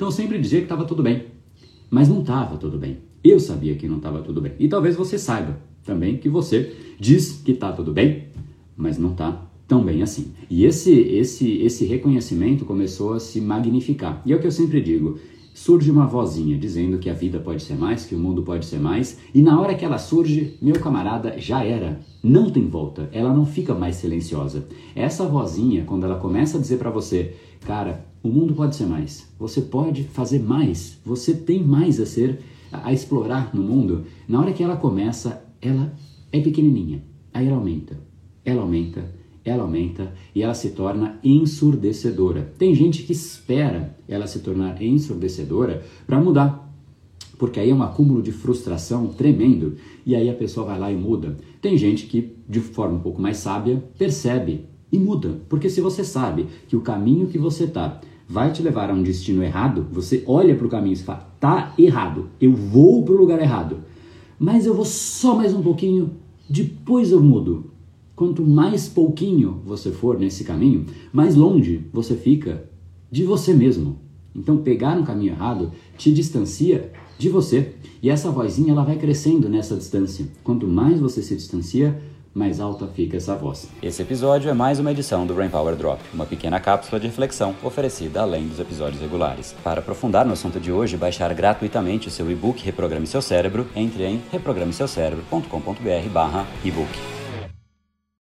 Então sempre dizia que estava tudo bem, mas não estava tudo bem. Eu sabia que não estava tudo bem. E talvez você saiba também que você diz que está tudo bem, mas não está tão bem assim. E esse, esse, esse reconhecimento começou a se magnificar. E é o que eu sempre digo: surge uma vozinha dizendo que a vida pode ser mais, que o mundo pode ser mais, e na hora que ela surge, meu camarada, já era. Não tem volta, ela não fica mais silenciosa. Essa vozinha, quando ela começa a dizer para você, cara, o mundo pode ser mais, você pode fazer mais, você tem mais a ser, a, explorar no mundo, na hora que ela começa, ela é pequenininha, aí ela aumenta, ela aumenta, ela aumenta e ela se torna ensurdecedora. Tem gente que espera ela se tornar ensurdecedora para mudar, porque aí é um acúmulo de frustração tremendo e aí a pessoa vai lá e muda. Tem gente que, de forma um pouco mais sábia, percebe e muda, porque se você sabe que o caminho que você tá vai te levar a um destino errado, você olha para o caminho e fala: tá errado, eu vou para o lugar errado, mas eu vou só mais um pouquinho, depois eu mudo. Quanto mais pouquinho você for nesse caminho, mais longe você fica de você mesmo. Então, pegar um caminho errado te distancia de você. E essa vozinha ela vai crescendo nessa distância. Quanto mais você se distancia, mais alta fica essa voz. Esse episódio é mais uma edição do Brain Power Drop, uma pequena cápsula de reflexão oferecida além dos episódios regulares. Para aprofundar no assunto de hoje baixar gratuitamente o seu e-book Reprograme Seu Cérebro, entre em reprogrameseucerebro.com.br/ebook.